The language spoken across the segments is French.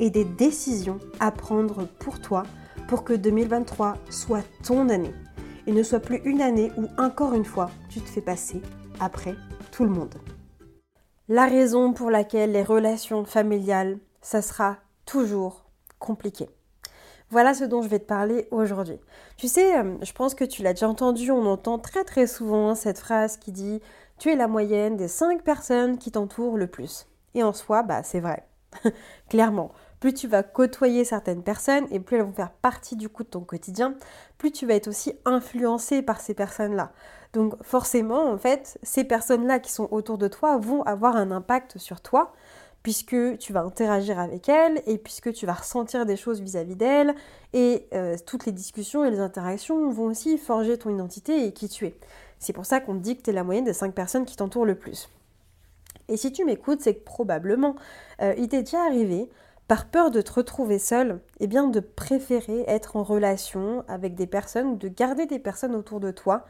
et des décisions à prendre pour toi pour que 2023 soit ton année et ne soit plus une année où encore une fois tu te fais passer après tout le monde. La raison pour laquelle les relations familiales, ça sera toujours compliqué. Voilà ce dont je vais te parler aujourd'hui. Tu sais, euh, je pense que tu l'as déjà entendu, on entend très très souvent cette phrase qui dit Tu es la moyenne des 5 personnes qui t'entourent le plus. Et en soi, bah c'est vrai. Clairement, plus tu vas côtoyer certaines personnes et plus elles vont faire partie du coup de ton quotidien, plus tu vas être aussi influencé par ces personnes-là. Donc forcément, en fait, ces personnes-là qui sont autour de toi vont avoir un impact sur toi puisque tu vas interagir avec elles et puisque tu vas ressentir des choses vis-à-vis d'elles et euh, toutes les discussions et les interactions vont aussi forger ton identité et qui tu es. C'est pour ça qu'on dit que tu es la moyenne des 5 personnes qui t'entourent le plus. Et si tu m'écoutes, c'est que probablement euh, il t'est déjà arrivé par peur de te retrouver seul, eh bien de préférer être en relation avec des personnes de garder des personnes autour de toi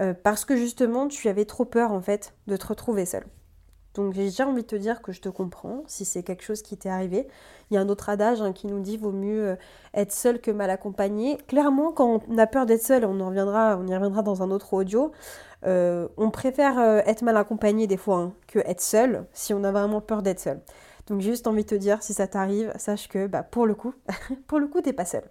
euh, parce que justement tu avais trop peur en fait de te retrouver seul. Donc j'ai déjà envie de te dire que je te comprends si c'est quelque chose qui t'est arrivé. Il y a un autre adage hein, qui nous dit vaut mieux euh, être seul que mal accompagné. Clairement, quand on a peur d'être seul, on, en reviendra, on y reviendra dans un autre audio, euh, on préfère être mal accompagné des fois hein, que être seul si on a vraiment peur d'être seul. Donc juste envie de te dire, si ça t'arrive, sache que bah, pour le coup, pour le coup, t'es pas seul.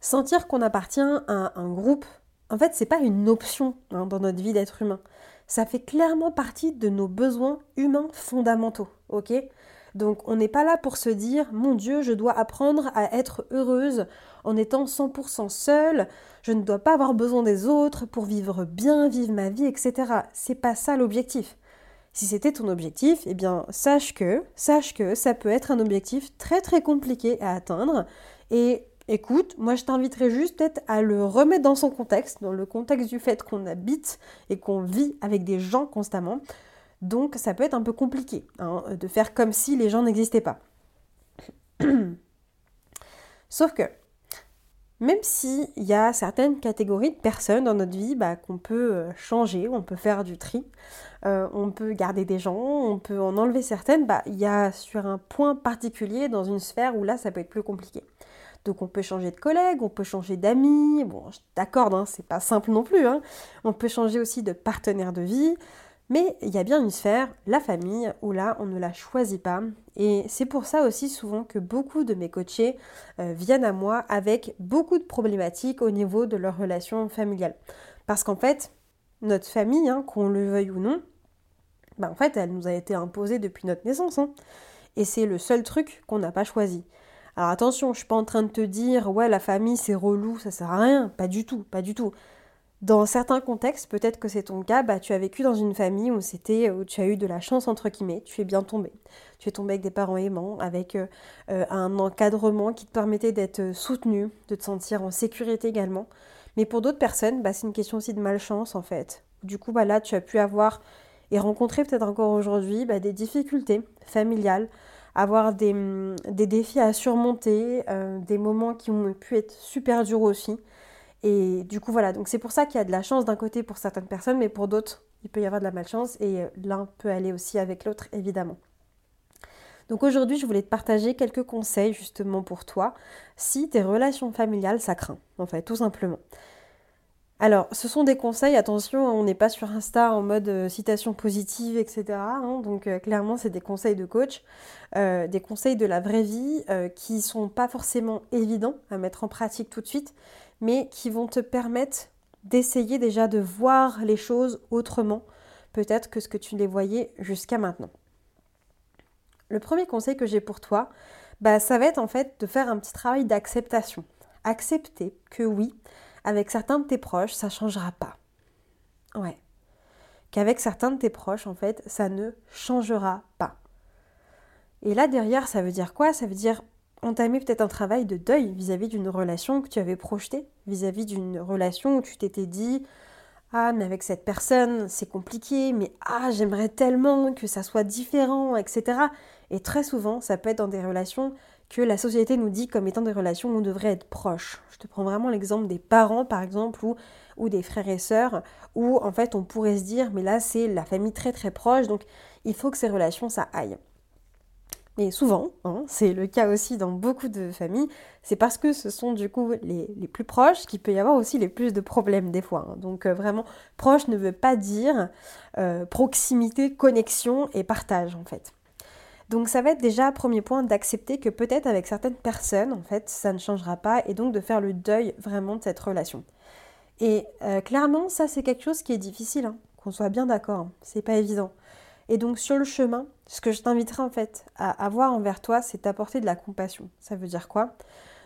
Sentir qu'on appartient à un groupe, en fait, c'est pas une option hein, dans notre vie d'être humain. Ça fait clairement partie de nos besoins humains fondamentaux, ok? Donc on n'est pas là pour se dire mon Dieu, je dois apprendre à être heureuse en étant 100% seule, je ne dois pas avoir besoin des autres pour vivre bien, vivre ma vie, etc. C'est pas ça l'objectif. Si c'était ton objectif, eh bien sache que, sache que ça peut être un objectif très très compliqué à atteindre. Et écoute, moi je t'inviterais juste peut-être à le remettre dans son contexte, dans le contexte du fait qu'on habite et qu'on vit avec des gens constamment. Donc ça peut être un peu compliqué hein, de faire comme si les gens n'existaient pas. Sauf que même s'il y a certaines catégories de personnes dans notre vie bah, qu'on peut euh, changer, on peut faire du tri, euh, on peut garder des gens, on peut en enlever certaines, bah, il y a sur un point particulier dans une sphère où là ça peut être plus compliqué. Donc on peut changer de collègue, on peut changer d'amis, bon je t'accorde, hein, c'est pas simple non plus, hein. on peut changer aussi de partenaire de vie, mais il y a bien une sphère, la famille, où là, on ne la choisit pas. Et c'est pour ça aussi souvent que beaucoup de mes coachés euh, viennent à moi avec beaucoup de problématiques au niveau de leur relation familiale. Parce qu'en fait, notre famille, hein, qu'on le veuille ou non, bah en fait, elle nous a été imposée depuis notre naissance. Hein. Et c'est le seul truc qu'on n'a pas choisi. Alors attention, je suis pas en train de te dire ouais la famille c'est relou, ça sert à rien, pas du tout, pas du tout. Dans certains contextes, peut-être que c'est ton cas, bah, tu as vécu dans une famille où c'était où tu as eu de la chance entre guillemets, tu es bien tombé. Tu es tombé avec des parents aimants, avec euh, euh, un encadrement qui te permettait d'être euh, soutenu, de te sentir en sécurité également. Mais pour d'autres personnes, bah, c'est une question aussi de malchance en fait. Du coup, bah, là, tu as pu avoir et rencontrer peut-être encore aujourd'hui des difficultés familiales, avoir des, hum, des défis à surmonter, des moments qui ont pu être super durs aussi. Et du coup, voilà, donc c'est pour ça qu'il y a de la chance d'un côté pour certaines personnes, mais pour d'autres, il peut y avoir de la malchance et euh, l'un peut aller aussi avec l'autre, évidemment. Donc aujourd'hui, je voulais te partager quelques conseils justement pour toi si tes relations familiales, ça craint, en fait, tout simplement. Alors, ce sont des conseils, attention, on n'est pas sur Insta en mode euh, citation positive, etc. Hein, donc, euh, clairement, c'est des conseils de coach, des conseils de la vraie vie qui sont pas forcément évidents à mettre en pratique tout de suite, mais qui vont te permettre d'essayer déjà de voir les choses autrement, peut-être que ce que tu les voyais jusqu'à maintenant. Le premier conseil que j'ai pour toi, bah, ça va être en fait de faire un petit travail d'acceptation. Accepter que oui, avec certains de tes proches, ça changera pas. Ouais. Qu'avec certains de tes proches, en fait, ça ne changera pas. Et là, derrière, ça veut dire quoi? Ça veut dire entamer peut-être un travail de deuil vis-à-vis d'une relation que tu avais projetée, vis-à-vis d'une relation où tu t'étais dit Ah, mais avec cette personne, c'est compliqué, mais ah, j'aimerais tellement que ça soit différent, etc. Et très souvent, ça peut être dans des relations que la société nous dit comme étant des relations où on devrait être proche. Je te prends vraiment l'exemple des parents, par exemple, ou, ou des frères et sœurs, où en fait on pourrait se dire, mais là c'est la famille très très proche, donc il faut que ces relations ça aille. Mais souvent, hein, c'est le cas aussi dans beaucoup de familles, c'est parce que ce sont du coup les, plus proches qu'il peut y avoir aussi les plus de problèmes des fois. Hein. Donc euh, vraiment, proche ne veut pas dire euh, proximité, connexion et partage en fait. Donc ça va être déjà premier point d'accepter que peut-être avec certaines personnes, en fait, ça ne changera pas et donc de faire le deuil vraiment de cette relation. Et euh, clairement, ça c'est quelque chose qui est difficile, hein, qu'on soit bien d'accord, c'est pas évident. Et donc sur le chemin, ce que je t'inviterai en fait à avoir envers toi, c'est t'apporter de la compassion. Ça veut dire quoi?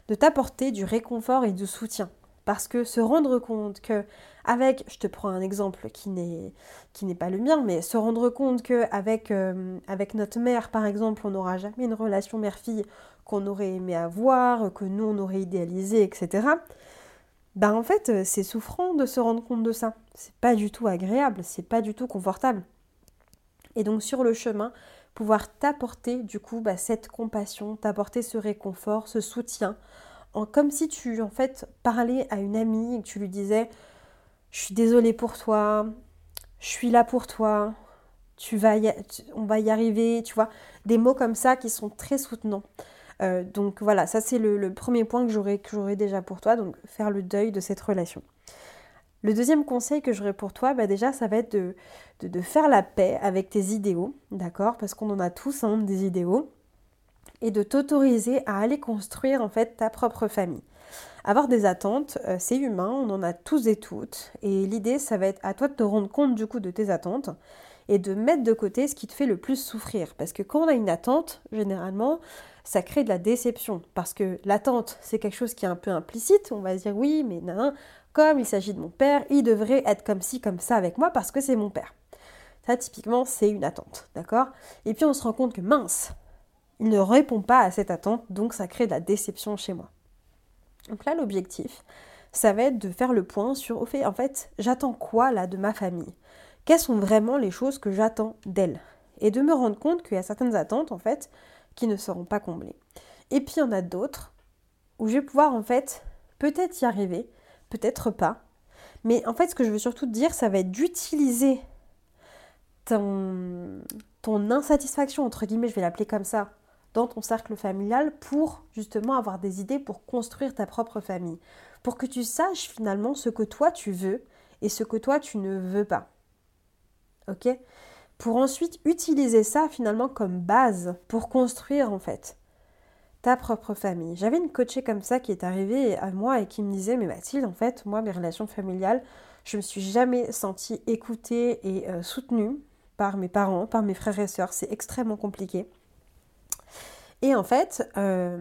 De t'apporter du réconfort et du soutien. Parce que se rendre compte que avec, je te prends un exemple qui n'est qui n'est pas le mien, mais se rendre compte que avec euh, avec notre mère par exemple, on n'aura jamais une relation mère-fille qu'on aurait aimé avoir, que nous on aurait idéalisé, etc. Ben en fait, euh, c'est souffrant de se rendre compte de ça. C'est pas du tout agréable, c'est pas du tout confortable. Et donc sur le chemin, pouvoir t'apporter du coup bah, cette compassion, t'apporter ce réconfort, ce soutien, comme si tu en fait parlais à une amie et que tu lui disais je suis désolée pour toi, je suis là pour toi, tu vas on va y arriver, tu vois, des mots comme ça qui sont très soutenants. Euh, donc voilà, ça c'est le, premier point que j'aurais déjà pour toi, donc faire le deuil de cette relation. Le deuxième conseil que j'aurais pour toi, bah déjà, ça va être de, de, faire la paix avec tes idéaux, d'accord? Parce qu'on en a tous hein, des idéaux. Et de t'autoriser à aller construire en fait ta propre famille. Avoir des attentes, euh, c'est humain, on en a tous et toutes. Et l'idée, ça va être à toi de te rendre compte du coup de tes attentes et de mettre de côté ce qui te fait le plus souffrir. Parce que quand on a une attente, généralement, ça crée de la déception. Parce que l'attente, c'est quelque chose qui est un peu implicite. On va dire oui, mais non, comme il s'agit de mon père, il devrait être comme ci, comme ça avec moi parce que c'est mon père. Ça, typiquement, c'est une attente, d'accord? Et puis on se rend compte que mince, il ne répond pas à cette attente, donc ça crée de la déception chez moi. Donc là, l'objectif, ça va être de faire le point sur, au fait, en fait, j'attends quoi là de ma famille? Quelles sont vraiment les choses que j'attends d'elle? Et de me rendre compte qu'il y a certaines attentes, en fait, qui ne seront pas comblées. Et puis il y en a d'autres où je vais pouvoir, en fait, peut-être y arriver, peut-être pas. Mais en fait, ce que je veux surtout te dire, ça va être d'utiliser ton, ton insatisfaction, entre guillemets, je vais l'appeler comme ça, dans ton cercle familial pour justement avoir des idées pour construire ta propre famille. Pour que tu saches finalement ce que toi tu veux et ce que toi tu ne veux pas. Ok? Pour ensuite utiliser ça finalement comme base pour construire en fait ta propre famille. J'avais une coachée comme ça qui est arrivée à moi et qui me disait, mais Mathilde, en fait, moi, mes relations familiales, je me suis jamais sentie écoutée et euh, soutenue par mes parents, par mes frères et sœurs. C'est extrêmement compliqué. Et en fait, euh,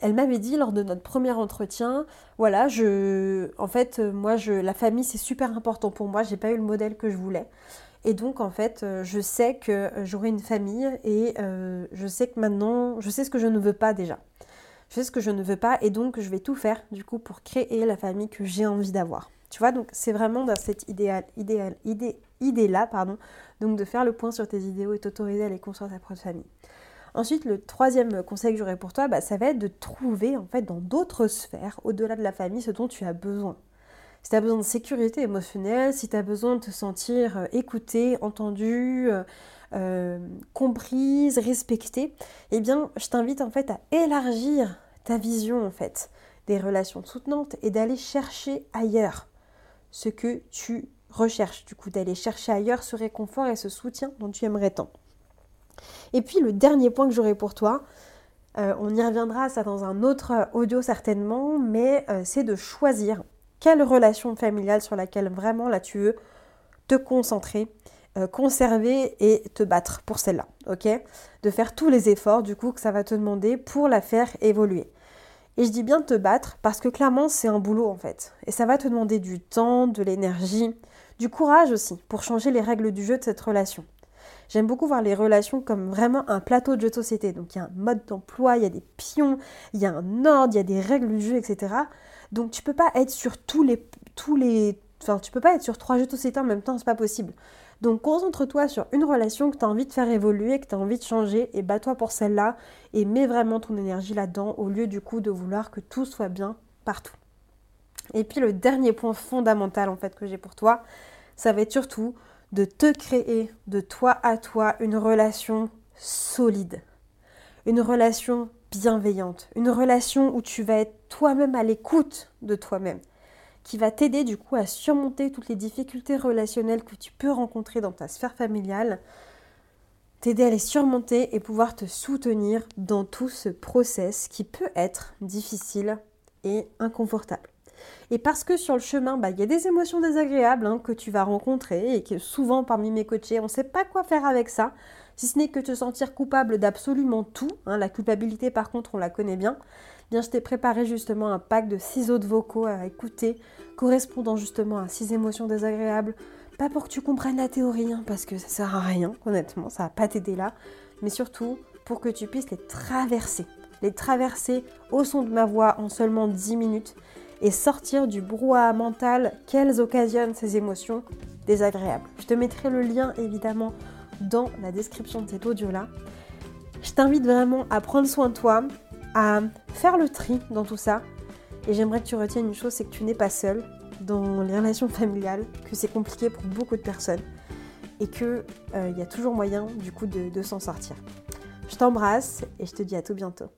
elle m'avait dit lors de notre premier entretien, voilà, je, en fait, moi, je, la famille, c'est super important pour moi. J'ai pas eu le modèle que je voulais. Et donc, en fait, euh, je sais que euh, j'aurai une famille et euh, je sais que maintenant, je sais ce que je ne veux pas déjà. Je sais ce que je ne veux pas et donc je vais tout faire, du coup, pour créer la famille que j'ai envie d'avoir. Tu vois, donc c'est vraiment dans cette idéal, idéal, idée, idée-là, pardon, donc de faire le point sur tes idéaux et t'autoriser à les construire ta propre famille. Ensuite, le troisième conseil que j'aurais pour toi, bah, ça va être de trouver en fait dans d'autres sphères, au-delà de la famille, ce dont tu as besoin si tu as besoin de sécurité émotionnelle, si tu as besoin de te sentir euh, écoutée, entendue, euh, euh, comprise, respectée, eh bien, je t'invite en fait à élargir ta vision en fait des relations soutenantes et d'aller chercher ailleurs ce que tu recherches, du coup, d'aller chercher ailleurs ce réconfort et ce soutien dont tu aimerais tant. Et puis le dernier point que j'aurai pour toi, on y reviendra ça dans un autre audio certainement, mais c'est de choisir quelle relation familiale sur laquelle vraiment là tu veux te concentrer, euh, conserver et te battre pour celle-là, ok? De faire tous les efforts du coup que ça va te demander pour la faire évoluer. Et je dis bien te battre parce que clairement c'est un boulot en fait. Et ça va te demander du temps, de l'énergie, du courage aussi pour changer les règles du jeu de cette relation. J'aime beaucoup voir les relations comme vraiment un plateau de jeu de société. Donc il y a un mode d'emploi, il y a des pions, il y a un ordre, il y a des règles du jeu, etc. Donc tu peux pas être sur tous les, tous les, enfin tu peux pas être sur trois jeux de société en même temps, c'est pas possible. Donc concentre-toi sur une relation que tu as envie de faire évoluer, que tu as envie de changer, et bats-toi pour celle-là, et mets vraiment ton énergie là-dedans, au lieu du coup de vouloir que tout soit bien partout. Et puis le dernier point fondamental en fait que j'ai pour toi, ça va être surtout de te créer de toi à toi une relation solide, une relation bienveillante, une relation où tu vas être toi-même à l'écoute de toi-même, qui va t'aider du coup à surmonter toutes les difficultés relationnelles que tu peux rencontrer dans ta sphère familiale, t'aider à les surmonter et pouvoir te soutenir dans tout ce process qui peut être difficile et inconfortable. Et parce que sur le chemin, bah, il y a des émotions désagréables hein, que tu vas rencontrer et que souvent parmi mes coachés, on ne sait pas quoi faire avec ça, si ce n'est que te sentir coupable d'absolument tout. Hein. la culpabilité, par contre, on la connaît bien. Bien, je t'ai préparé justement un pack de six autres vocaux à écouter, correspondant justement à six émotions désagréables. Pas pour que tu comprennes la théorie, hein, parce que ça sert à rien, honnêtement, ça va pas t'aider là, mais surtout pour que tu puisses les traverser. Les traverser au son de ma voix en seulement 10 minutes et sortir du brouhaha mental qu'elles occasionnent ces émotions désagréables. Je te mettrai le lien évidemment dans la description de cet audio-là. Je t'invite vraiment à prendre soin de toi, à faire le tri dans tout ça. Et j'aimerais que tu retiennes une chose, c'est que tu n'es pas seul dans les relations familiales, que c'est compliqué pour beaucoup de personnes et qu'il euh, y a toujours moyen du coup de s'en sortir. Je t'embrasse et je te dis à tout bientôt.